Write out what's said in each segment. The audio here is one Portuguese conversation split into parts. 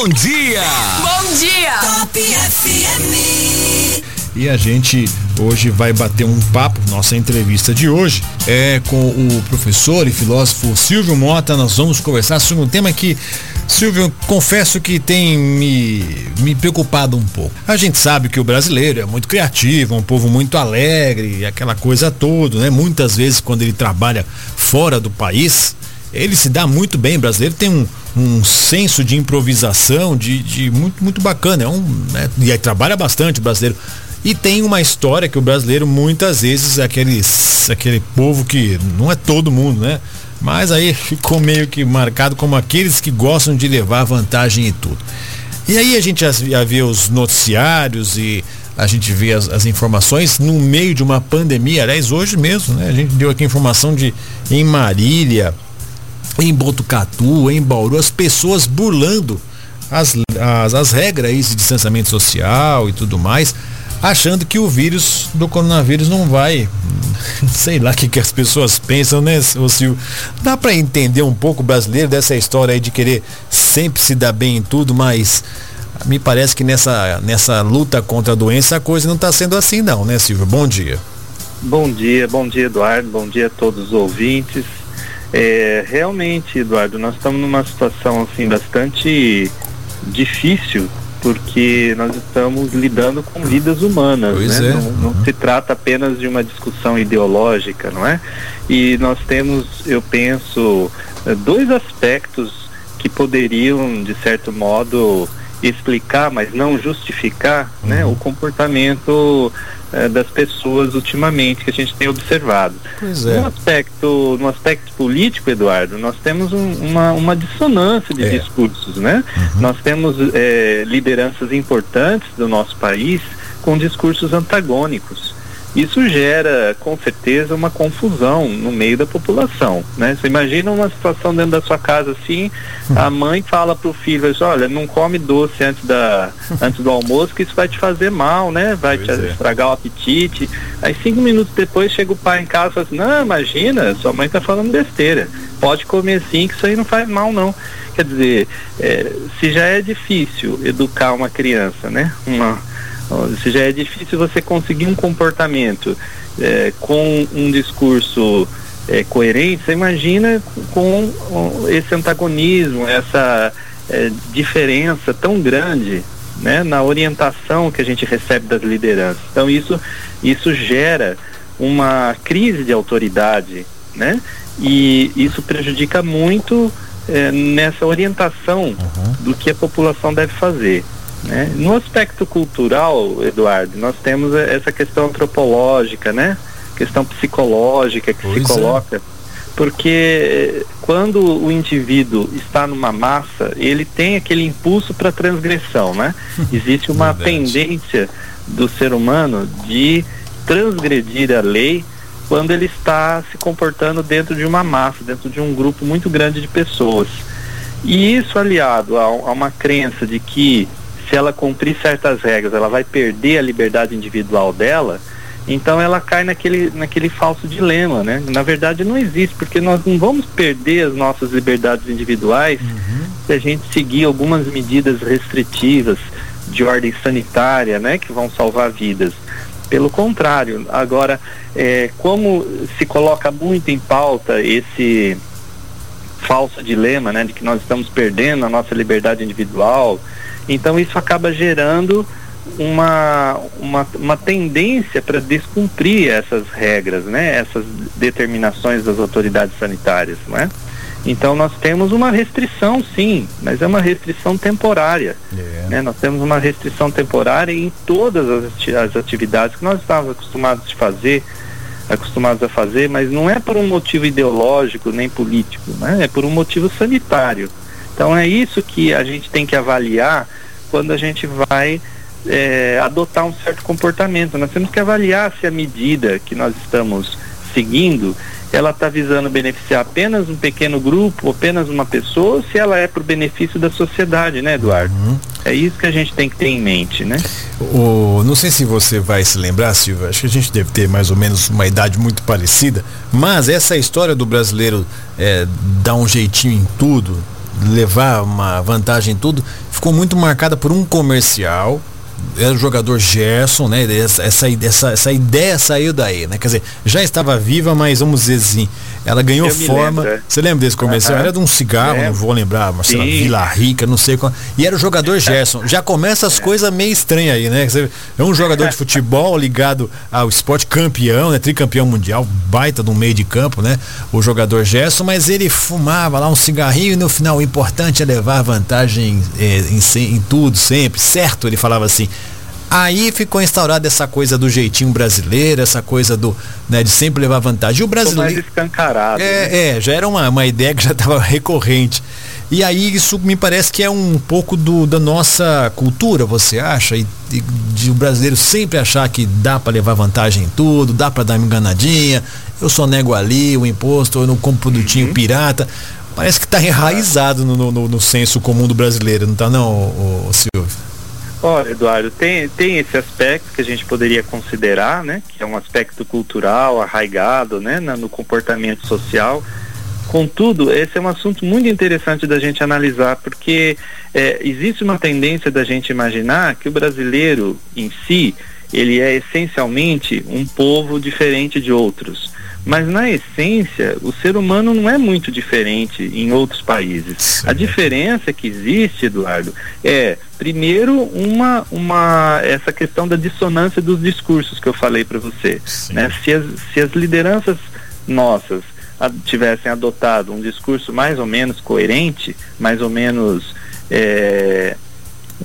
bom dia! Bom dia! Top FM. E a gente hoje vai bater um papo, nossa entrevista de hoje é com o professor e filósofo Silvio Mota. Nós vamos conversar sobre um tema que, Silvio, confesso que tem me, me preocupado um pouco. A gente sabe que o brasileiro é muito criativo, é um povo muito alegre, aquela coisa toda, né? Muitas vezes quando ele trabalha fora do país, ele se dá muito bem. O brasileiro tem um, um senso de improvisação, de, de muito, muito bacana. É um, né? E aí trabalha bastante o brasileiro. E tem uma história que o brasileiro muitas vezes é aquele, aquele povo que não é todo mundo, né? Mas aí ficou meio que marcado como aqueles que gostam de levar vantagem em tudo. E aí a gente já vê os noticiários e a gente vê as, as, informações no meio de uma pandemia. Aliás, hoje mesmo, né? A gente deu aqui informação de em Marília, em Botucatu, em Bauru, as pessoas burlando as, as, as regras de distanciamento social e tudo mais achando que o vírus do coronavírus não vai. Sei lá o que, que as pessoas pensam, né, Silvio? Dá para entender um pouco o brasileiro dessa história aí de querer sempre se dar bem em tudo, mas me parece que nessa, nessa luta contra a doença a coisa não está sendo assim não, né, Silvio? Bom dia. Bom dia, bom dia, Eduardo. Bom dia a todos os ouvintes. É, realmente, Eduardo, nós estamos numa situação assim bastante difícil porque nós estamos lidando com vidas humanas, pois né? É. Não, não uhum. se trata apenas de uma discussão ideológica, não é? E nós temos, eu penso, eh, dois aspectos que poderiam, de certo modo, explicar, mas não justificar, Uhum. né, o comportamento eh, das pessoas ultimamente que a gente tem observado. Pois No é. aspecto, no aspecto político, Eduardo, nós temos um- uma, uma dissonância de É. discursos, né? Nós temos eh, lideranças importantes do nosso país com discursos antagônicos. Isso gera, com certeza, uma confusão no meio da população, né? Você imagina uma situação dentro da sua casa assim, a mãe fala pro filho, assim, olha, não come doce antes, da, antes do almoço, que isso vai te fazer mal, né? Vai Pois te é. estragar o apetite. Aí cinco minutos depois chega o pai em casa e fala assim, não, imagina, sua mãe tá falando besteira. Pode comer sim, que isso aí não faz mal não. Quer dizer, eh, se já é difícil educar uma criança, né? Uma, ó, se já é difícil você conseguir um comportamento eh, com um discurso eh, coerente, você imagina com, com esse antagonismo, essa eh, diferença tão grande né, na orientação que a gente recebe das lideranças. Então isso, isso gera uma crise de autoridade, né? E isso prejudica muito eh, nessa orientação do que a população deve fazer. Né? No aspecto cultural, Eduardo, nós temos essa questão antropológica, né? Questão psicológica que Pois se é. coloca, porque eh, quando o indivíduo está numa massa, ele tem aquele impulso para transgressão, né? Existe uma tendência do ser humano de transgredir a lei quando ele está se comportando dentro de uma massa, dentro de um grupo muito grande de pessoas. E isso aliado a, a uma crença de que se ela cumprir certas regras, ela vai perder a liberdade individual dela, então ela cai naquele, naquele falso dilema, né? Na verdade não existe, porque nós não vamos perder as nossas liberdades individuais se a gente seguir algumas medidas restritivas de ordem sanitária, né? Que vão salvar vidas. Pelo contrário, agora, é, como se coloca muito em pauta esse falso dilema, né, de que nós estamos perdendo a nossa liberdade individual. Então isso acaba gerando uma, uma, uma tendência para descumprir essas regras, né, essas determinações das autoridades sanitárias, não é? Então nós temos uma restrição, sim, mas é uma restrição temporária. É. né? Nós temos uma restrição temporária em todas as atividades que nós estávamos acostumados de fazer, acostumados a fazer, mas não é por um motivo ideológico nem político, né? é por um motivo sanitário. Então é isso que a gente tem que avaliar quando a gente vai eh, adotar um certo comportamento. Nós temos que avaliar se a medida que nós estamos seguindo ela está visando beneficiar apenas um pequeno grupo, apenas uma pessoa, ou se ela é para o benefício da sociedade, né, Eduardo? É isso que a gente tem que ter em mente, né? O, não sei se você vai se lembrar, Silvia, acho que a gente deve ter mais ou menos uma idade muito parecida, mas essa história do brasileiro é, dar um jeitinho em tudo, levar uma vantagem em tudo, ficou muito marcada por um comercial era o jogador Gerson, né? Essa, essa, essa, essa ideia saiu daí, né? Quer dizer, já estava viva, mas vamos dizer assim, ela ganhou Eu forma. Lembro, é. Você lembra desse comercial? Era de um cigarro, é. não vou lembrar, Marcela Vila Rica, não sei qual. E era o jogador Gerson. Já começa as é. coisas meio estranhas aí, né? É um jogador de futebol ligado ao esporte campeão, né? Tricampeão mundial, baita do meio de campo, né? O jogador Gerson, mas ele fumava lá um cigarrinho e no final o importante é levar vantagem eh, em, em tudo, sempre, certo? Ele falava assim. Aí ficou instaurada essa coisa do jeitinho brasileiro, essa coisa do, né, de sempre levar vantagem. E o brasileiro. mais escancarado. É, né? é, já era uma, uma ideia que já estava recorrente. E aí isso me parece que é um pouco do, da nossa cultura, você acha? E, de, de o brasileiro sempre achar que dá para levar vantagem em tudo, dá para dar uma enganadinha, eu só nego ali o imposto, eu não compro produtinho uhum. pirata. Parece que está enraizado no, no, no, senso comum do brasileiro, não está não, Silvio? Olha, Eduardo, tem, tem esse aspecto que a gente poderia considerar, né? Que é um aspecto cultural, arraigado, né? No comportamento social. Contudo, esse é um assunto muito interessante da gente analisar, porque é, existe uma tendência da gente imaginar que o brasileiro em si, ele é essencialmente um povo diferente de outros. Mas na essência, o ser humano não é muito diferente em outros países. A diferença que existe, Eduardo, é primeiro uma uma essa questão da dissonância dos discursos que eu falei para você, né? Se as, se as lideranças nossas tivessem adotado um discurso mais ou menos coerente, mais ou menos é,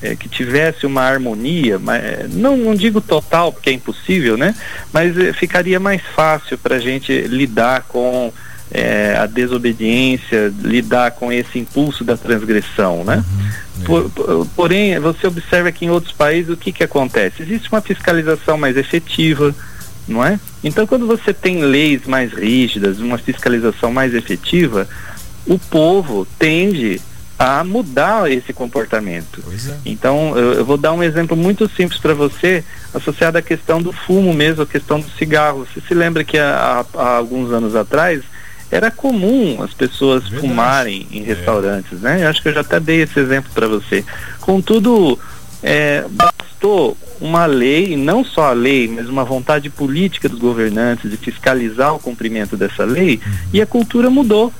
é, que tivesse uma harmonia, mas, é, não, não digo total, porque é impossível, né? Mas é, ficaria mais fácil para a gente lidar com é, a desobediência, lidar com esse impulso da transgressão, né? Uhum, é. por, por, porém, você observa que em outros países o que, que acontece? Existe uma fiscalização mais efetiva, não é? Então, quando você tem leis mais rígidas, uma fiscalização mais efetiva, o povo tende a mudar esse comportamento. É. Então, eu, eu, vou dar um exemplo muito simples para você, associado à questão do fumo mesmo, à questão do cigarro. Você se lembra que há, há alguns anos atrás era comum as pessoas Verdade. fumarem em é. restaurantes, né? Eu acho que eu já até dei esse exemplo para você. Contudo, é, bastou uma lei, não só a lei, mas uma vontade política dos governantes de fiscalizar o cumprimento dessa lei, uhum. e a cultura mudou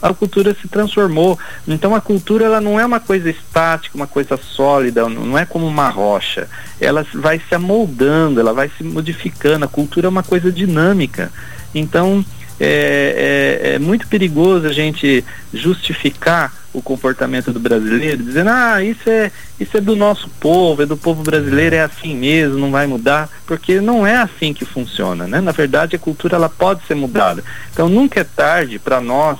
a cultura se transformou. Então a cultura ela não é uma coisa estática, uma coisa sólida, não é como uma rocha. Ela vai se amoldando, ela vai se modificando. A cultura é uma coisa dinâmica. Então é, é, é muito perigoso a gente justificar o comportamento do brasileiro, dizendo, ah, isso é, isso é do nosso povo, é do povo brasileiro, é assim mesmo, não vai mudar, porque não é assim que funciona, né? Na verdade, a cultura ela pode ser mudada. Então nunca é tarde para nós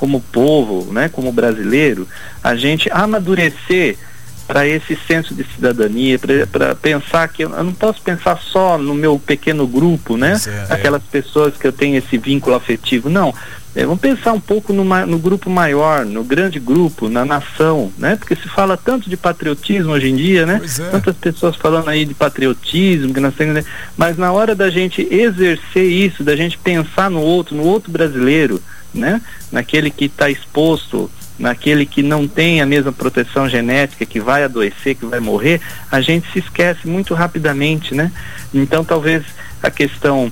como povo, né, como brasileiro, a gente amadurecer para esse senso de cidadania, para pensar que eu, eu, não posso pensar só no meu pequeno grupo, né? É, Aquelas pessoas que eu tenho esse vínculo afetivo. Não. É, vamos pensar um pouco no, no, grupo maior, no grande grupo, na nação, né? Porque se fala tanto de patriotismo hoje em dia, né? É. Tantas pessoas falando aí de patriotismo, que nós temos, né? mas na hora da gente exercer isso, da gente pensar no outro, no outro brasileiro, né? Naquele que está exposto, naquele que não tem a mesma proteção genética, que vai adoecer, que vai morrer, a gente se esquece muito rapidamente, né? Então talvez a questão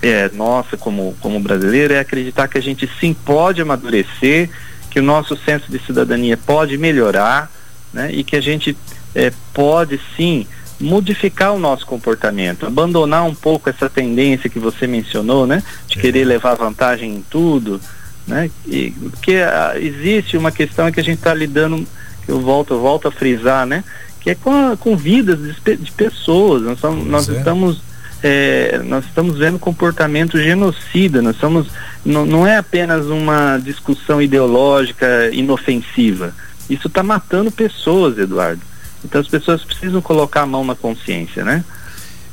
é, nossa como, como brasileiro é acreditar que a gente sim pode amadurecer, que o nosso senso de cidadania pode melhorar, né? E que a gente é, pode sim modificar o nosso comportamento, abandonar um pouco essa tendência que você mencionou, né? De querer levar vantagem em tudo, né? E, porque a, ah, existe uma questão que a gente está lidando, que eu volto, eu volto a frisar, né? Que é com, a, com vidas de, de pessoas. Nós, somos, nós é. estamos é, nós estamos vendo comportamento genocida, nós estamos, não, não é apenas uma discussão ideológica inofensiva. Isso está matando pessoas, Eduardo. Então as pessoas precisam colocar a mão na consciência, né?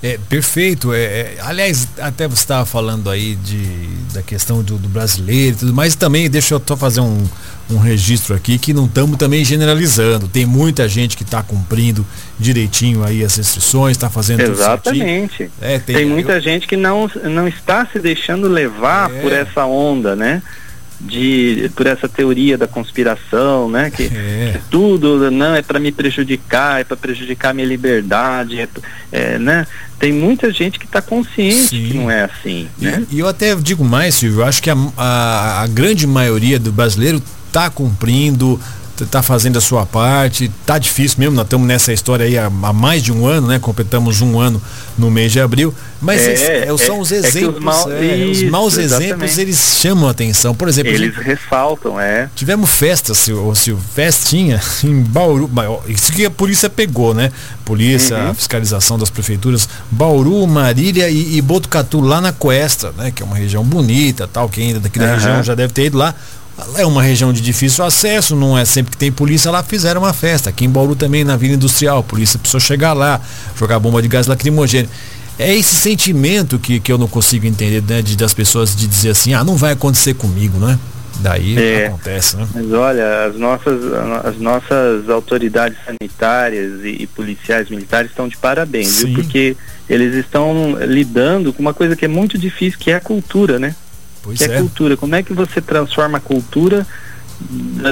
É, perfeito. É, é, aliás, até você estava falando aí de, da questão do, do, brasileiro e tudo mais, também deixa eu só fazer um, um registro aqui que não estamos também generalizando. Tem muita gente que está cumprindo direitinho aí as restrições, está fazendo Exatamente. É, tem, tem, muita eu... gente que não, não está se deixando levar é. por essa onda, né? De por essa teoria da conspiração, né? Que, é. que tudo não é para me prejudicar, é para prejudicar minha liberdade, é, é, né? Tem muita gente que está consciente Sim. que não é assim, né? E, e, eu até digo mais, Silvio, eu acho que a, a, a grande maioria do brasileiro está cumprindo tá fazendo a sua parte, tá difícil mesmo, nós estamos nessa história aí há, há, mais de um ano, né? Completamos um ano no mês de abril, mas é, esse, é, são os exemplos, é os, mal, é, isso, os maus exatamente. exemplos, eles chamam a atenção. Por exemplo, eles gente, ressaltam, é. Tivemos festa, se, se festinha em Bauru, isso que a polícia pegou, né? Polícia, uhum. fiscalização das prefeituras, Bauru, Marília e, e Botucatu lá na Cuesta, né? Que é uma região bonita, tal, quem ainda daqui da uhum. região já deve ter ido lá é uma região de difícil acesso, não é sempre que tem polícia lá, fizeram uma festa. Aqui em Bauru também, na Vila Industrial, a polícia precisou chegar lá, jogar bomba de gás lacrimogêneo. É esse sentimento que, que eu não consigo entender, né, de, das pessoas de dizer assim, ah, não vai acontecer comigo, né? Daí é, acontece, né? Mas olha, as nossas, as nossas autoridades sanitárias e, e policiais militares estão de parabéns, Sim. viu? Porque eles estão lidando com uma coisa que é muito difícil, que é a cultura, né? Pois que é, é cultura. Como é que você transforma a cultura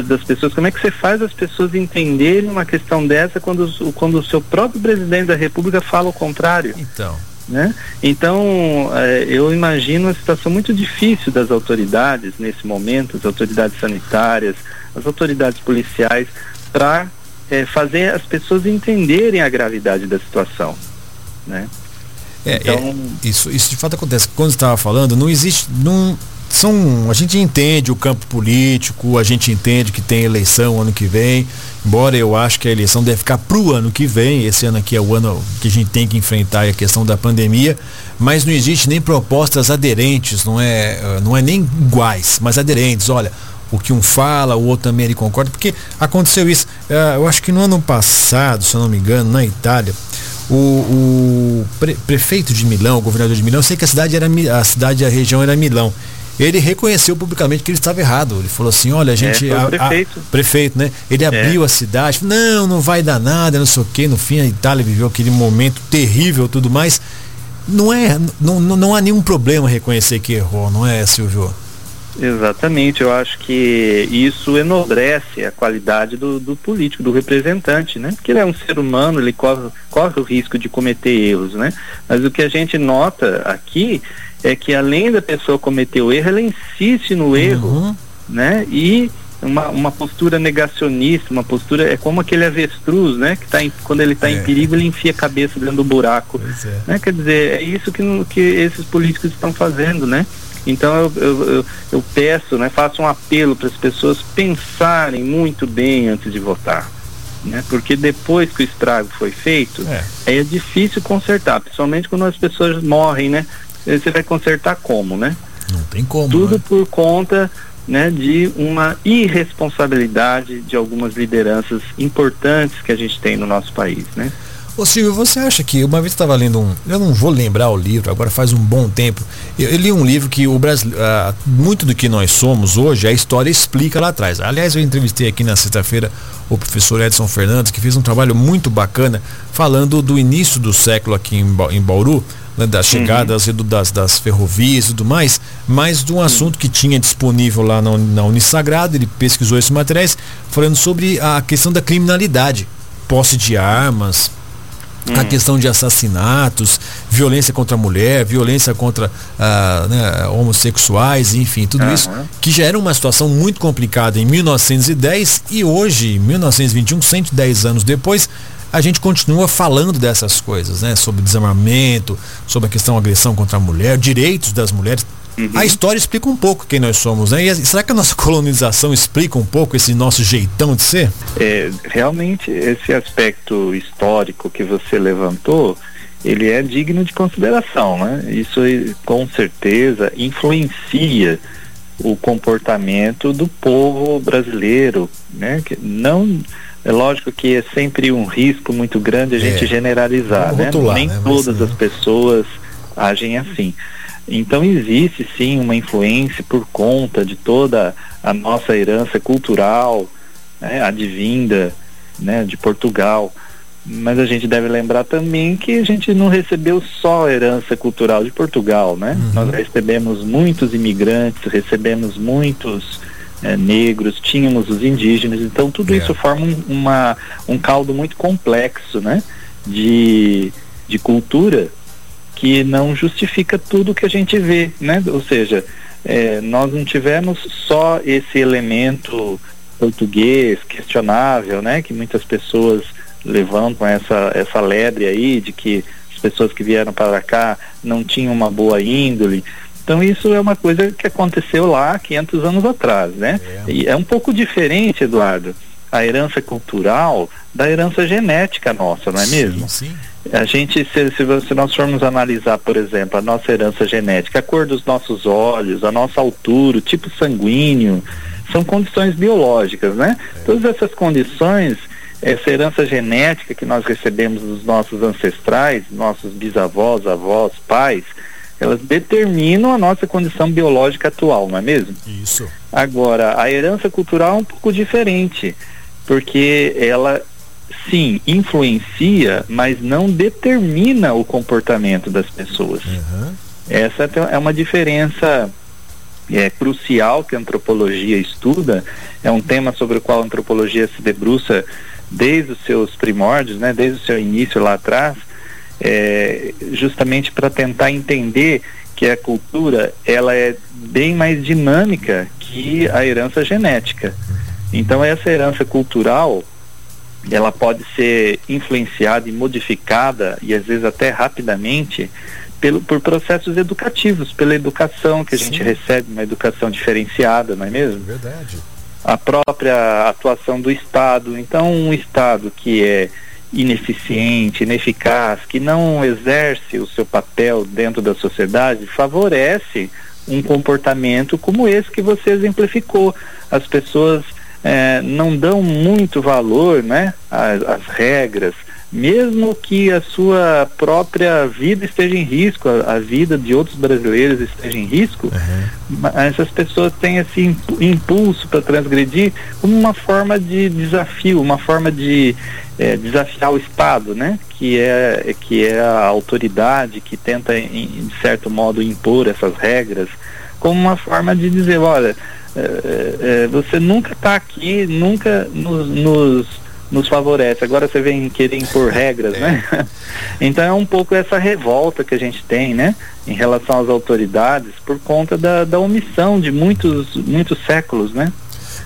das pessoas, como é que você faz as pessoas entenderem uma questão dessa quando, quando o seu próprio presidente da república fala o contrário? Então. Né? Então, é, eu imagino uma situação muito difícil das autoridades nesse momento, as autoridades sanitárias, as autoridades policiais, para é, fazer as pessoas entenderem a gravidade da situação. Né? É, é, então... É, isso, isso de fato acontece. Quando estava falando, não existe. Não, são, a gente entende o campo político, a gente entende que tem eleição ano que vem, embora eu acho que a eleição deve ficar para o ano que vem, esse ano aqui é o ano que a gente tem que enfrentar a questão da pandemia, mas não existe nem propostas aderentes, não é, não é nem iguais, mas aderentes. Olha, o que um fala, o outro também ele concorda, porque aconteceu isso, eh, eu acho que no ano passado, se eu não me engano, na Itália, o, o pre, prefeito de Milão, o governador de Milão, eu sei que a cidade era a cidade, a região era Milão. Ele reconheceu publicamente que ele estava errado. Ele falou assim, olha, a é, gente. É, a, prefeito. A, prefeito, né? Ele é. abriu a cidade, não, não vai dar nada, não sei o quê. No fim, a Itália viveu aquele momento terrível tudo mais. Não é. Não, não, não há nenhum problema reconhecer que errou, não é, Silvio? Exatamente, eu acho que isso enobrece a qualidade do, do, político, do representante, né? Porque ele é um ser humano, ele corre, corre o risco de cometer erros, né? Mas o que a gente nota aqui é que além da pessoa cometer o erro, ela insiste no erro, uhum. né? E uma, uma postura negacionista, uma postura, é como aquele avestruz, né? Que tá em, quando ele está é. em perigo, ele enfia a cabeça dentro do buraco. É. Né? Quer dizer, é isso que, que esses políticos estão fazendo, né? Então eu, eu, eu, eu peço, né, faço um apelo para as pessoas pensarem muito bem antes de votar. Né? Porque depois que o estrago foi feito, é. é difícil consertar, principalmente quando as pessoas morrem, né? Você vai consertar como, né? Não tem como. Tudo né? por conta né, de uma irresponsabilidade de algumas lideranças importantes que a gente tem no nosso país, né? Ô Silvio, você acha que uma vez estava lendo um, eu não vou lembrar o livro, agora faz um bom tempo. Eu, eu li um livro que o Brasil, uh, muito do que nós somos hoje, a história explica lá atrás. Aliás, eu entrevistei aqui na sexta-feira o professor Edson Fernandes, que fez um trabalho muito bacana falando do início do século aqui em, em Bauru, né, das uhum. chegadas uhum. das, das ferrovias e tudo mais, mas de um assunto que tinha disponível lá na, na Unisagrado, ele pesquisou esses materiais, falando sobre a questão da criminalidade, posse de armas, a hum. questão de assassinatos, violência contra a mulher, violência contra ah, né, homossexuais, enfim, tudo uhum. isso, que já era uma situação muito complicada em 1910 e hoje, 1921, 110 anos depois, a gente continua falando dessas coisas, né? Sobre desarmamento, sobre a questão da agressão contra a mulher, direitos das mulheres. Uhum. A história explica um pouco quem nós somos, né? E será que a nossa colonização explica um pouco esse nosso jeitão de ser? É, realmente, esse aspecto histórico que você levantou, ele é digno de consideração, né? Isso com certeza influencia o comportamento do povo brasileiro, né? Que não é lógico que é sempre um risco muito grande a gente é. generalizar, né? Nem né? todas as pessoas agem assim. Então existe sim uma influência por conta de toda a nossa herança cultural, né, advinda né, de Portugal. mas a gente deve lembrar também que a gente não recebeu só a herança cultural de Portugal, né? Uhum. Nós recebemos muitos imigrantes, recebemos muitos é, negros, tínhamos os indígenas, então tudo é. isso forma um, uma, um caldo muito complexo, né? De, de cultura que não justifica tudo que a gente vê, né? Ou seja, é, nós não tivemos só esse elemento português questionável, né? Que muitas pessoas levantam essa, essa lebre aí de que as pessoas que vieram para cá não tinham uma boa índole. Então isso é uma coisa que aconteceu lá 500 anos atrás, né? É. E é um pouco diferente, Eduardo, a herança cultural da herança genética nossa, não é sim, mesmo? Sim. A gente, se, se, se, nós formos analisar, por exemplo, a nossa herança genética, a cor dos nossos olhos, a nossa altura, o tipo sanguíneo, são condições biológicas, né? É. Todas essas condições essa herança genética que nós recebemos dos nossos ancestrais, nossos bisavós, avós, pais, elas determinam a nossa condição biológica atual, não é mesmo? Isso. Agora, a herança cultural é um pouco diferente, porque ela sim influencia, mas não determina o comportamento das pessoas. Uhum. Essa é uma diferença é, crucial que a antropologia estuda, é um tema sobre o qual a antropologia se debruça desde os seus primórdios, né, desde o seu início lá atrás, é, justamente para tentar entender que a cultura ela é bem mais dinâmica que a herança genética. Então essa herança cultural ela pode ser influenciada e modificada e às vezes até rapidamente pelo, por processos educativos, pela educação que a Sim. gente recebe, uma educação diferenciada, não é mesmo? Verdade a própria atuação do Estado. Então, um Estado que é ineficiente, ineficaz, que não exerce o seu papel dentro da sociedade, favorece um comportamento como esse que você exemplificou. As pessoas eh, não dão muito valor né, às, às regras, mesmo que a sua própria vida esteja em risco, a, a vida de outros brasileiros esteja em risco, uhum. essas pessoas têm esse impulso para transgredir como uma forma de desafio, uma forma de é, desafiar o Estado, né? Que é, que é a autoridade que tenta, em, de certo modo, impor essas regras, como uma forma de dizer, olha, é, é, é você nunca está aqui, nunca nos, nos nos favorece. Agora você vem querer impor regras, é. né? Então é um pouco essa revolta que a gente tem, né? Em relação às autoridades por conta da, da omissão de muitos, muitos séculos, né?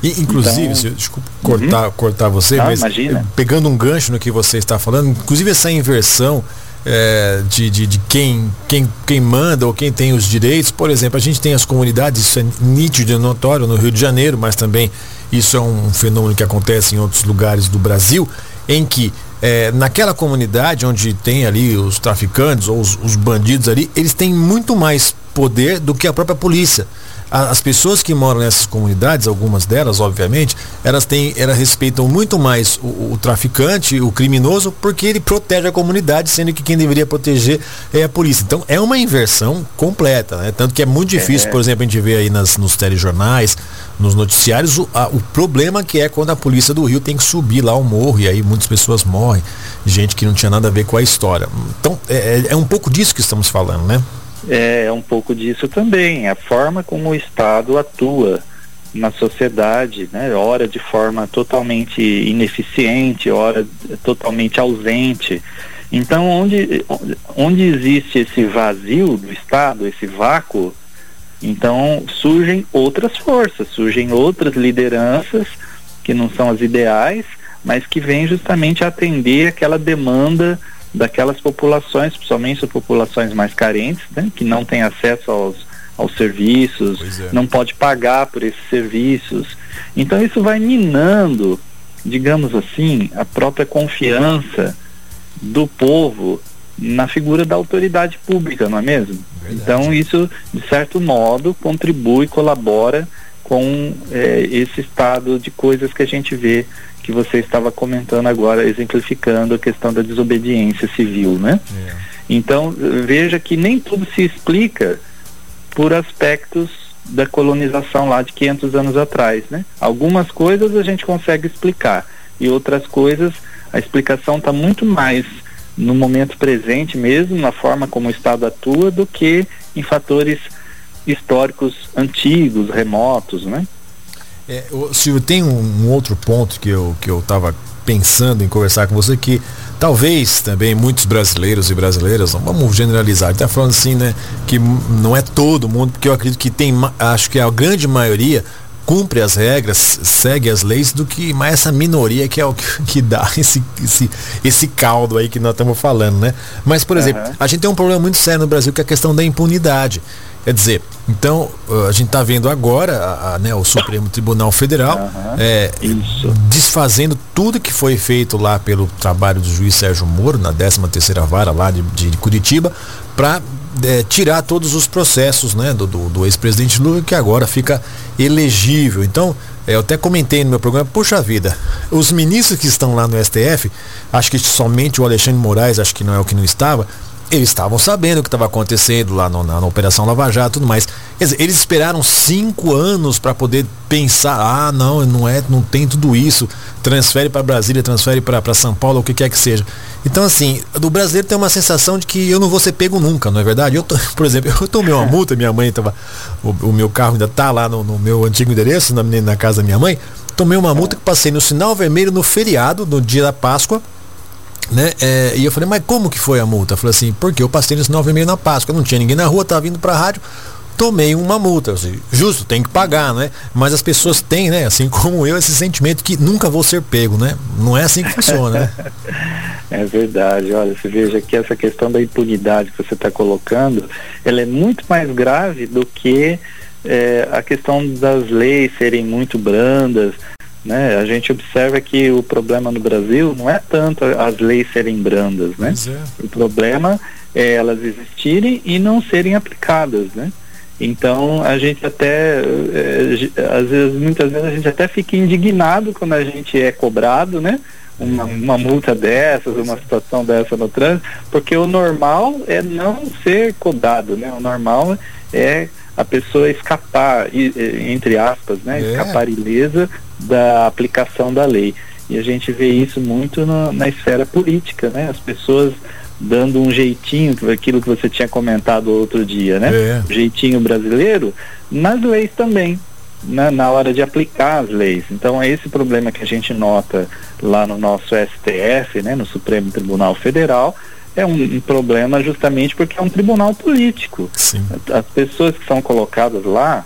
E, inclusive, então, desculpa cortar, uhum. cortar você, mas imagina. pegando um gancho no que você está falando, inclusive essa inversão é, de, de, de, quem, quem, quem manda ou quem tem os direitos. Por exemplo, a gente tem as comunidades, isso é nítido e notório no Rio de Janeiro, mas também isso é um fenômeno que acontece em outros lugares do Brasil, em que é, naquela comunidade onde tem ali os traficantes ou os, os bandidos ali, eles têm muito mais poder do que a própria polícia as pessoas que moram nessas comunidades, algumas delas, obviamente, elas têm, elas respeitam muito mais o, o, traficante, o criminoso, porque ele protege a comunidade, sendo que quem deveria proteger é a polícia. Então é uma inversão completa, né? Tanto que é muito difícil, é. por exemplo, a gente vê aí nas, nos telejornais, nos noticiários, o, a, o problema que é quando a polícia do Rio tem que subir lá o morro e aí muitas pessoas morrem, gente que não tinha nada a ver com a história. Então é, é, é um pouco disso que estamos falando, né? É um pouco disso também, a forma como o Estado atua na sociedade, né? Ora de forma totalmente ineficiente, ora totalmente ausente. Então, onde, onde existe esse vazio do Estado, esse vácuo, então surgem outras forças, surgem outras lideranças que não são as ideais, mas que vêm justamente atender aquela demanda daquelas populações, principalmente as populações mais carentes, né, que não têm acesso aos, aos serviços, é. não pode pagar por esses serviços. Então isso vai minando, digamos assim, a própria confiança do povo na figura da autoridade pública, não é mesmo? Verdade. Então isso, de certo modo, contribui, colabora com é, esse estado de coisas que a gente vê que você estava comentando agora, exemplificando a questão da desobediência civil, né? É. Então, veja que nem tudo se explica por aspectos da colonização lá de 500 anos atrás, né? Algumas coisas a gente consegue explicar e outras coisas A explicação está muito mais no momento presente mesmo, na forma como o Estado atua, do que em fatores históricos antigos, remotos, né? É, Silvio, tem um, um, outro ponto que eu que eu estava pensando em conversar com você que talvez também muitos brasileiros e brasileiras, vamos generalizar, está falando assim, né, que não é todo mundo, porque eu acredito que tem, acho que a grande maioria cumpre as regras, segue as leis, do que mais essa minoria que é o que, que dá esse, esse, esse caldo aí que nós estamos falando, né? Mas, por exemplo, a gente tem um problema muito sério no Brasil que é a questão da impunidade. Quer dizer, então a gente está vendo agora a, a, né, o Supremo Tribunal Federal uhum, é, desfazendo tudo que foi feito lá pelo trabalho do juiz Sérgio Moro, na 13 terceira vara lá de, de Curitiba, para é, tirar todos os processos né, do, do, do ex-presidente Lula, que agora fica elegível. Então, é, eu até comentei no meu programa, puxa vida, os ministros que estão lá no STF, acho que somente o Alexandre Moraes, acho que não é o que não estava, eles estavam sabendo o que estava acontecendo lá no, na, na, Operação Lava Jato e tudo mais. Quer dizer, eles esperaram cinco anos para poder pensar, ah, não, não é, não tem tudo isso. Transfere para Brasília, transfere para São Paulo, o que quer que seja. Então, assim, do brasileiro tem uma sensação de que eu não vou ser pego nunca, não é verdade? Eu, por exemplo, eu tomei uma multa, minha mãe estava. O, o, meu carro ainda tá lá no, no meu antigo endereço, na, na casa da minha mãe. Tomei uma multa que passei no sinal vermelho no feriado, no dia da Páscoa né? É, e eu falei, mas como que foi a multa? Eu falei assim, porque eu passei no sinal vermelho na Páscoa, não tinha ninguém na rua, tava vindo pra rádio, tomei uma multa. Justo, tem que pagar, né? Mas as pessoas têm, né, assim como eu, esse sentimento que nunca vou ser pego, né? Não é assim que funciona, né? É verdade, olha, você veja que essa questão da impunidade que você está colocando, ela é muito mais grave do que é, a questão das leis serem muito brandas, né? A gente observa que o problema no Brasil não é tanto as leis serem brandas, né? É. O problema é elas existirem e não serem aplicadas, né? Então a gente até, é, às vezes, muitas vezes a gente até fica indignado quando a gente é cobrado, né? Uma, uma multa dessas, uma situação dessa no trânsito, porque o normal é não ser cobrado, né? O normal é a pessoa escapar, entre aspas, né? É. Escapar ilesa da aplicação da lei. E a gente vê isso muito no, na esfera política, né? As pessoas dando um jeitinho, aquilo que você tinha comentado outro dia, né? É. O jeitinho brasileiro, nas leis também, né? na hora de aplicar as leis. Então é esse problema que a gente nota lá no nosso STF, né? No Supremo Tribunal Federal, é um, um, problema justamente porque é um tribunal político. Sim. As pessoas que são colocadas lá,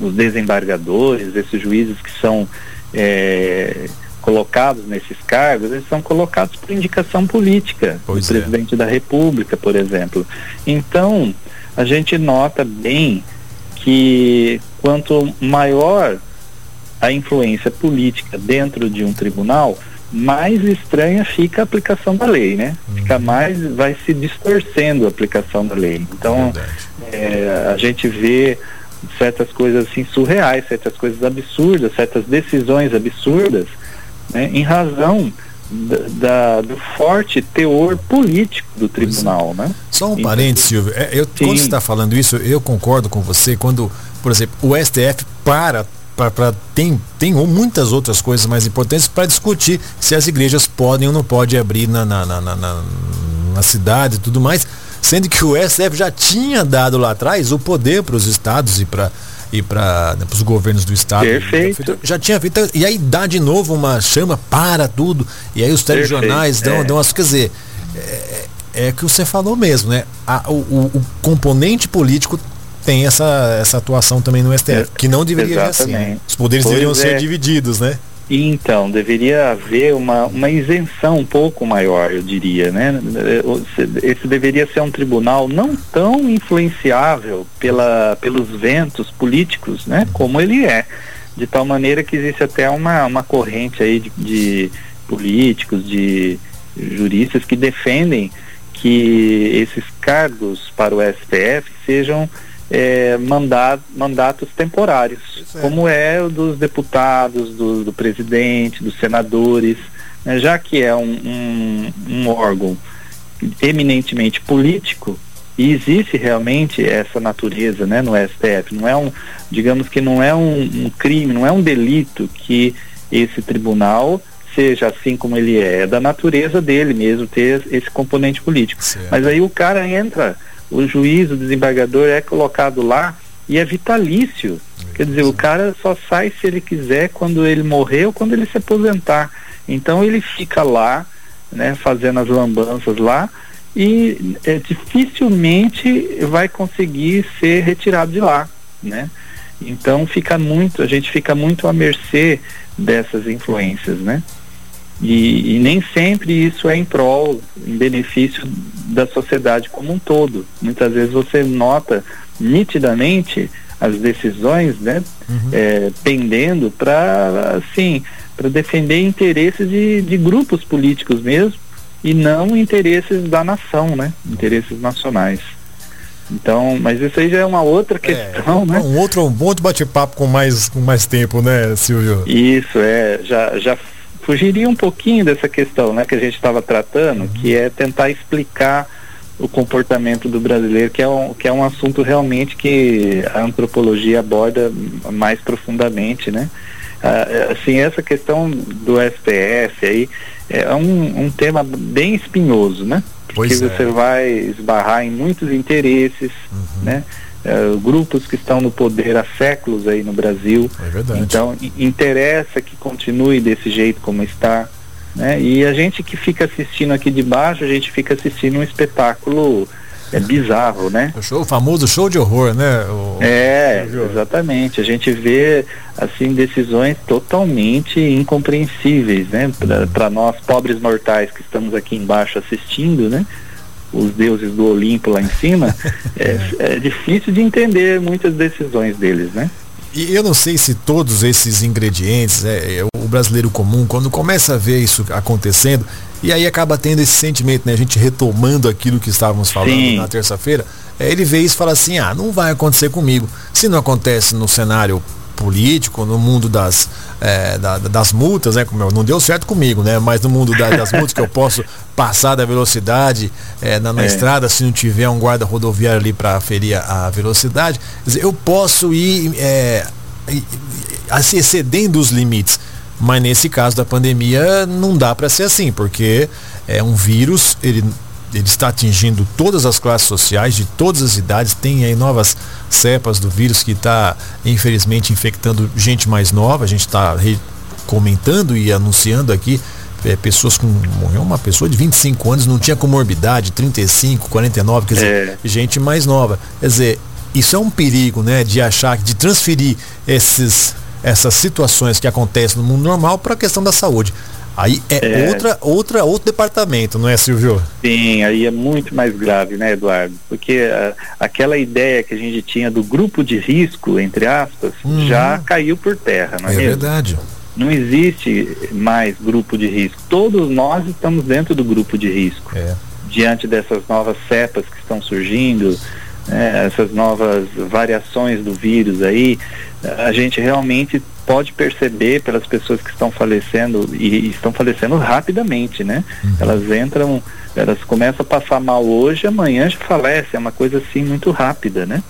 os desembargadores, esses juízes que são é, colocados nesses cargos, eles são colocados por indicação política pois do é. presidente da República, por exemplo. Então, a gente nota bem que quanto maior a influência política dentro de um tribunal, mais estranha fica a aplicação da lei, né? Uhum. Fica mais, vai se distorcendo a aplicação da lei. Então, é, a gente vê certas coisas assim surreais, certas coisas absurdas, certas decisões absurdas, né, em razão da, da, do forte teor político do tribunal, né? Só um então, parênteses, Silvio. É, eu, quando você está falando isso, eu concordo com você. Quando, por exemplo, o STF para para tem tem muitas outras coisas mais importantes para discutir se as igrejas podem ou não podem abrir na, na, na, na, na cidade e tudo mais sendo que o STF já tinha dado lá atrás o poder para os estados e para e para né, os governos do estado. Perfeito. Já tinha feito. E aí dá de novo uma chama para tudo. E aí os telejornais dão, é. dão as. Quer dizer, é, é que você falou mesmo, né? A, o, o, componente político tem essa, essa atuação também no STF, é, que não deveria ser assim. Né? Os poderes pois deveriam ser é. divididos, né? Então, deveria haver uma, uma isenção um pouco maior, eu diria, né? Esse deveria ser um tribunal não tão influenciável pela, pelos ventos políticos, né? Como ele é. De tal maneira que existe até uma, uma corrente aí de, de políticos, de juristas que defendem que esses cargos para o STF sejam é, mandat, mandatos temporários, é. como é o dos deputados, do, do presidente, dos senadores, né, já que é um, um, um, órgão eminentemente político e existe realmente essa natureza né, no STF, não é um, digamos que não é um, um crime, não é um delito que esse tribunal seja assim como ele é, é da natureza dele mesmo ter esse componente político. Certo. Mas aí o cara entra, o juiz, o desembargador é colocado lá e é vitalício. Quer dizer, o cara só sai se ele quiser quando ele morrer ou quando ele se aposentar. Então ele fica lá, né, fazendo as lambanças lá e é, dificilmente vai conseguir ser retirado de lá, né? Então fica muito, a gente fica muito à mercê dessas influências, né? E, e, nem sempre isso é em prol, em benefício da sociedade como um todo. Muitas vezes você nota nitidamente as decisões, né, uhum. é, pendendo para assim, para defender interesses de, de grupos políticos mesmo e não interesses da nação, né, interesses nacionais. Então, mas isso aí já é uma outra é, questão, é, né? Um outro, um outro bate-papo com mais, com mais tempo, né, Silvio? Isso, é, já, já fugiria um pouquinho dessa questão, né, que a gente estava tratando, que é tentar explicar o comportamento do brasileiro, que é um, que é um assunto realmente que a antropologia aborda mais profundamente, né? Ah, assim, essa questão do STF aí é um, um tema bem espinhoso, né? porque pois você é. vai esbarrar em muitos interesses, uhum. né? Uh, grupos que estão no poder há séculos aí no Brasil. É verdade. Então interessa que continue desse jeito como está. Né? E a gente que fica assistindo aqui de baixo, a gente fica assistindo um espetáculo é bizarro, né? O, show, o famoso show de horror, né? O, é, exatamente. A gente vê assim decisões totalmente incompreensíveis, né? Para uhum. nós pobres mortais que estamos aqui embaixo assistindo, né? Os deuses do Olimpo lá em cima, é, é difícil de entender muitas decisões deles, né? E eu não sei se todos esses ingredientes, é, é, o brasileiro comum, quando começa a ver isso acontecendo, e aí acaba tendo esse sentimento, né? A gente retomando aquilo que estávamos falando Sim. na terça-feira, é, ele vê isso e fala assim, ah, não vai acontecer comigo. Se não acontece no cenário político, no mundo das, é, da, das multas, né? Como eu, não deu certo comigo, né? Mas no mundo da, das multas que eu posso passar da velocidade é, na, na é. estrada, se não tiver um guarda rodoviário ali para aferir a velocidade, dizer, eu posso ir é, excedendo os limites. Mas nesse caso da pandemia não dá para ser assim, porque é um vírus, ele ele está atingindo todas as classes sociais, de todas as idades, tem aí novas cepas do vírus que está, infelizmente, infectando gente mais nova. A gente está comentando e anunciando aqui é, pessoas com. Morreu uma pessoa de 25 anos, não tinha comorbidade, 35, 49, quer dizer, é. gente mais nova. Quer dizer, isso é um perigo, né? De achar, de transferir esses, essas situações que acontecem no mundo normal para a questão da saúde. Aí é, é, outra, outra, outro departamento, não é, Silvio? Sim, aí é muito mais grave, né, Eduardo? Porque uh, aquela ideia que a gente tinha do grupo de risco, entre aspas, uhum. já caiu por terra, não é, é mesmo? verdade. Não existe mais grupo de risco. Todos nós estamos dentro do grupo de risco. É. Diante dessas novas cepas que estão surgindo, né, essas novas variações do vírus aí, a gente realmente pode perceber pelas pessoas que estão falecendo e, e estão falecendo rapidamente, né? Uhum. Elas entram, elas começam a passar mal hoje, amanhã já falece, é uma coisa assim muito rápida, né?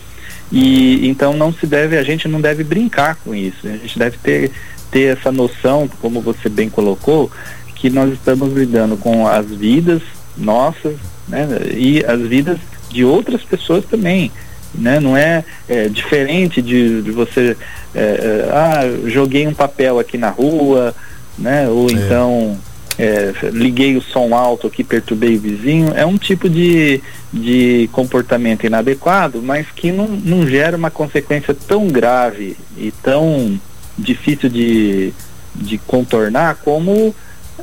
E então não se deve, a gente não deve brincar com isso, a gente deve ter, ter essa noção, como você bem colocou, que nós estamos lidando com as vidas nossas, né? E as vidas de outras pessoas também né? Não é, é diferente de, de você, é, é, ah, joguei um papel aqui na rua, né? Ou é. então é, liguei o som alto aqui, perturbei o vizinho. É um tipo de, de comportamento inadequado, mas que não, não gera uma consequência tão grave e tão difícil de, de contornar como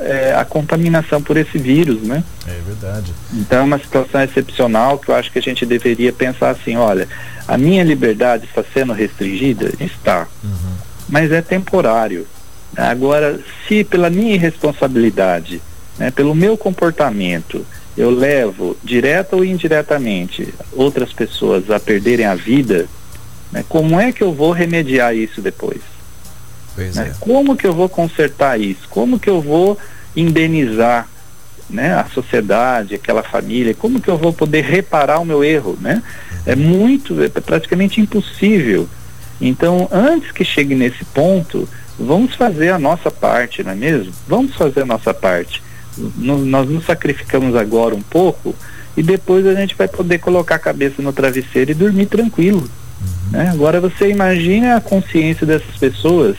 é, a contaminação por esse vírus, né? É verdade. Então é uma situação excepcional que eu acho que a gente deveria pensar assim, olha, a minha liberdade está sendo restringida? Está. Uhum. Mas é temporário. Agora, se pela minha irresponsabilidade, né, pelo meu comportamento, eu levo, direta ou indiretamente, outras pessoas a perderem a vida, né, como é que eu vou remediar isso depois? Né? É. Como que eu vou consertar isso? Como que eu vou indenizar né, a sociedade, aquela família? Como que eu vou poder reparar o meu erro? Né? É muito, é praticamente impossível. Então, antes que chegue nesse ponto, vamos fazer a nossa parte, não é mesmo? Vamos fazer a nossa parte. N nós nos sacrificamos agora um pouco e depois a gente vai poder colocar a cabeça no travesseiro e dormir tranquilo. Uhum. Né? Agora você imagina a consciência dessas pessoas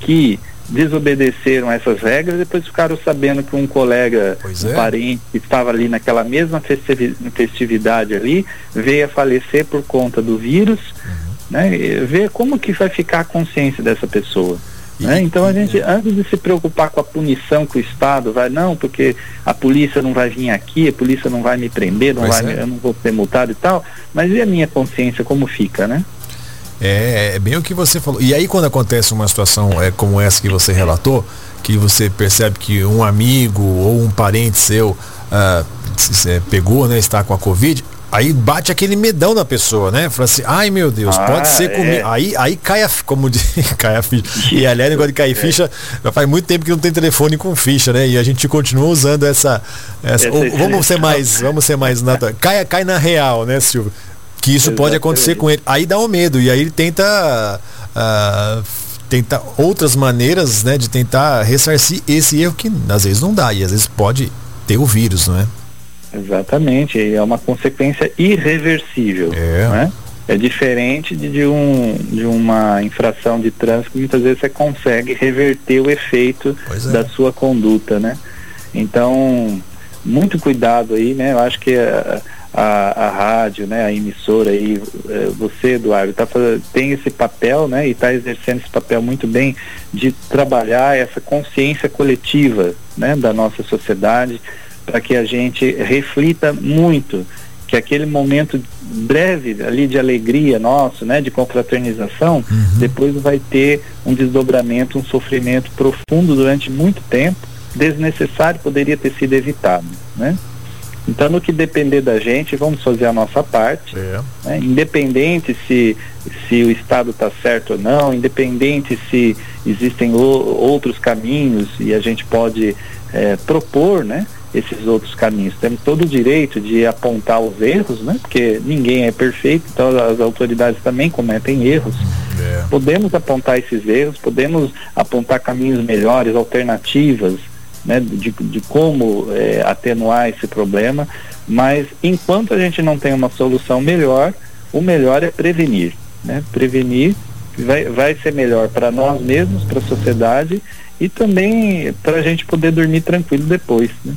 que desobedeceram essas regras, depois ficaram sabendo que um colega, é. um parente que estava ali naquela mesma festividade ali, veio a falecer por conta do vírus, uhum. né? Ver como que vai ficar a consciência dessa pessoa. Né? Então a gente, antes de se preocupar com a punição que o Estado vai, não, porque a polícia não vai vir aqui, a polícia não vai me prender, não vai, é. eu não vou ser multado e tal, mas e a minha consciência como fica, né? É, é bem o que você falou. E aí quando acontece uma situação é, como essa que você relatou, que você percebe que um amigo ou um parente seu uh, pegou, né, está com a Covid, aí bate aquele medão na pessoa, né? Fala assim, ai meu Deus, ah, pode ser é. comigo. Aí, aí cai a, como diz, cai a ficha. E aliás, negócio de cair é. ficha, já faz muito tempo que não tem telefone com ficha, né? E a gente continua usando essa. essa, vamos ser mais, vamos ser mais natural. Cai, cai na real, né, Silvio? Que isso Exatamente. pode acontecer com ele. Aí dá o um medo, e aí ele tenta. Uh, tenta outras maneiras né, de tentar ressarcir esse erro que às vezes não dá e às vezes pode ter o vírus, não é? Exatamente, é uma consequência irreversível. É. Né? É diferente de, de, um, de uma infração de trânsito que muitas vezes você consegue reverter o efeito é. da sua conduta, né? Então, muito cuidado aí, né? Eu acho que a, a, a rádio, né, a emissora aí, é, você, Eduardo, tá, tem esse papel, né, e está exercendo esse papel muito bem de trabalhar essa consciência coletiva, né, da nossa sociedade, para que a gente reflita muito que aquele momento breve ali de alegria nosso, né, de confraternização, uhum. depois vai ter um desdobramento, um sofrimento profundo durante muito tempo, desnecessário, poderia ter sido evitado, né? Então, no que depender da gente, vamos fazer a nossa parte, é. né? independente se, se o Estado está certo ou não, independente se existem o, outros caminhos e a gente pode é, propor, né? esses outros caminhos. Temos todo o direito de apontar os erros, né? Porque ninguém é perfeito, então as autoridades também cometem erros. É. Podemos apontar esses erros, podemos apontar caminhos melhores, alternativas, né? De, de como é, atenuar esse problema, mas enquanto a gente não tem uma solução melhor, o melhor é prevenir, né? Prevenir vai, vai ser melhor para nós mesmos, para a sociedade e também para a gente poder dormir tranquilo depois, né?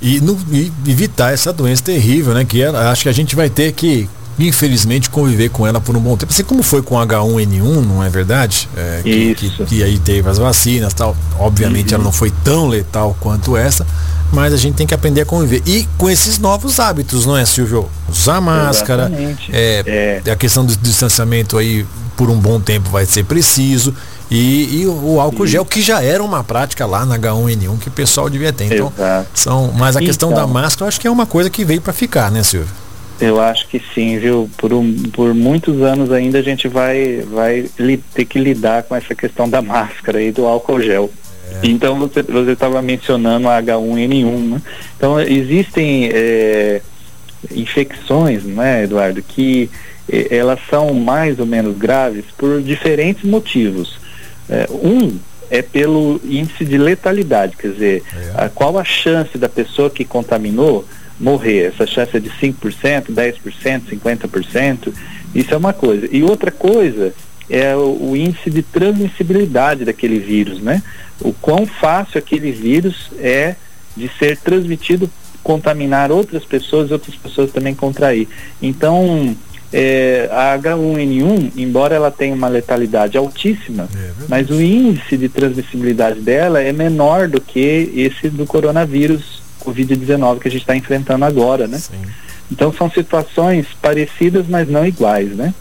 e, no, e evitar essa doença terrível, né? Que é, acho que a gente vai ter que infelizmente conviver com ela por um bom tempo. Assim como foi com H1N1, não é verdade? É, que, que, que, aí teve as vacinas tal. Obviamente uhum. ela não foi tão letal quanto essa, mas a gente tem que aprender a conviver. E com esses novos hábitos, não é, Silvio? Usar máscara, é, é. a questão do distanciamento aí por um bom tempo vai ser preciso. E, e o álcool gel, que já era uma prática lá na H1N1 que o pessoal devia ter. Então, são, mas a questão então, da máscara, eu acho que é uma coisa que veio para ficar, né, Silvio? Eu acho que sim, viu? Por, um, por muitos anos ainda a gente vai, vai li, ter que lidar com essa questão da máscara e do álcool gel. É. Então você estava mencionando a H1N1, né? Então existem é, infecções, né, Eduardo, que é, elas são mais ou menos graves por diferentes motivos. É, um é pelo índice de letalidade, quer dizer, é. a, qual a chance da pessoa que contaminou morrer? Essa chance é de 5%, 10%, 50%, isso é uma coisa. E outra coisa é o, o, índice de transmissibilidade daquele vírus, né? O quão fácil aquele vírus é de ser transmitido, contaminar outras pessoas, outras pessoas também contrair. Então, é, a H1N1, embora ela tenha uma letalidade altíssima, é mas o índice de transmissibilidade dela é menor do que esse do coronavírus Covid-19 que a gente está enfrentando agora, né? Sim. Então são situações parecidas, mas não iguais, né?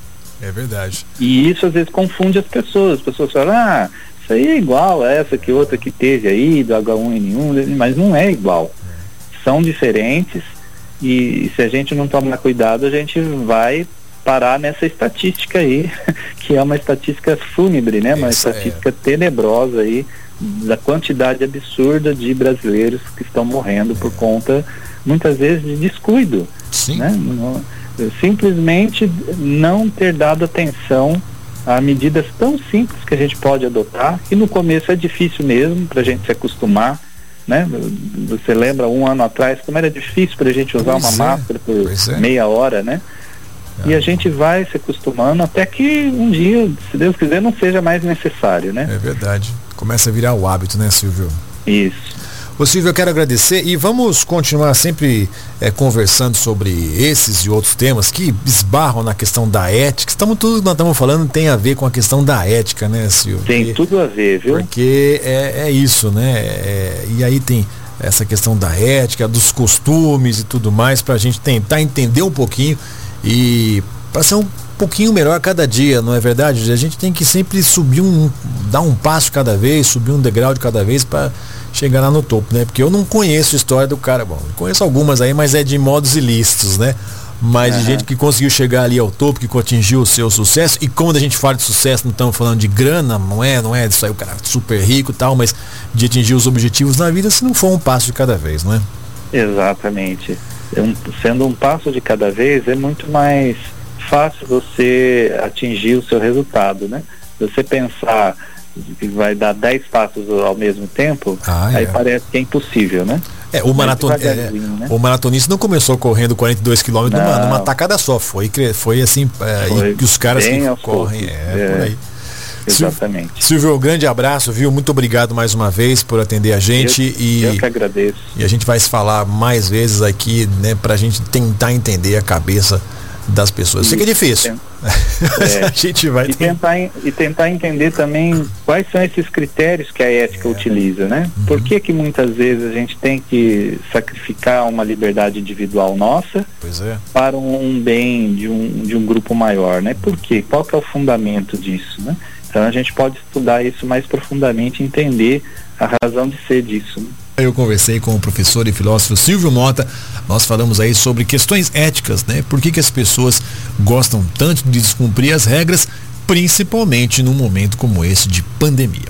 É verdade. E isso às vezes confunde as pessoas. As pessoas falam, ah, isso aí é igual a essa que outra que teve aí, do H1N1, mas não é igual. É. São diferentes e se a gente não tomar cuidado, a gente vai parar nessa estatística aí, que é uma estatística fúnebre, né? Uma Isso estatística é. tenebrosa aí da quantidade absurda de brasileiros que estão morrendo é. por conta, muitas vezes, de descuido. Sim. Né? simplesmente não ter dado atenção a medidas tão simples que a gente pode adotar, e no começo é difícil mesmo para a gente se acostumar, né? Você lembra um ano atrás como era difícil para a gente usar Pois uma é, máscara por é. meia hora, né? E a gente vai se acostumando até que um dia, se Deus quiser, não seja mais necessário, né? É verdade. Começa a virar o hábito, né, Silvio? Isso. Ô Silvio, eu quero agradecer e vamos continuar sempre eh, conversando sobre esses e outros temas que esbarram na questão da ética. Estamos tudo que nós estamos falando tem a ver com a questão da ética, né, Silvio? Tem Porque- tudo a ver, viu? Porque é, é isso, né? É, e aí tem essa questão da ética, dos costumes e tudo mais, para a gente tentar entender um pouquinho e para ser um pouquinho melhor cada dia, não é verdade? A gente tem que sempre subir um, dar um passo cada vez, subir um degrau de cada vez para chegar lá no topo, né? Porque eu não conheço a história do cara, bom, conheço algumas aí, mas é de modos ilícitos, né? Mas de Aham. gente que conseguiu chegar ali ao topo, que atingiu o seu sucesso. E quando a gente fala de sucesso, não estamos falando de grana, não é, não é disso aí o cara super rico e tal, mas de atingir os objetivos na vida, se não for um passo de cada vez, não é? Exatamente. Um- sendo um passo de cada vez, é muito mais fácil você atingir o seu resultado, né? Se você pensar que vai dar 10 passos ao mesmo tempo, Ah, aí é. parece que é impossível, né? É, o, maraton, é, né? o maratonista não começou correndo 42 km numa, numa tacada só, foi, foi assim, é, Foi e que os caras que correm, é, é. por aí. Sil- Exatamente. Silvio, um grande abraço, viu? Muito obrigado mais uma vez por atender a gente eu, e, eu que agradeço. e a gente vai se falar mais vezes aqui, né, pra gente tentar entender a cabeça das pessoas. Sei que é difícil. É. a gente vai E tentar, en- e tentar entender também quais são esses critérios que a ética utiliza, né? Uhum. Por que que muitas vezes a gente tem que sacrificar uma liberdade individual nossa é. para um, bem de um, de um grupo maior, né? Por quê? Qual que é o fundamento disso, né? Então a gente pode estudar isso mais profundamente e entender a razão de ser disso. Né? Eu conversei com o professor e filósofo Silvio Mota. Nós falamos aí sobre questões éticas, né? Por que, que as pessoas gostam tanto de descumprir as regras, principalmente num momento como esse de pandemia.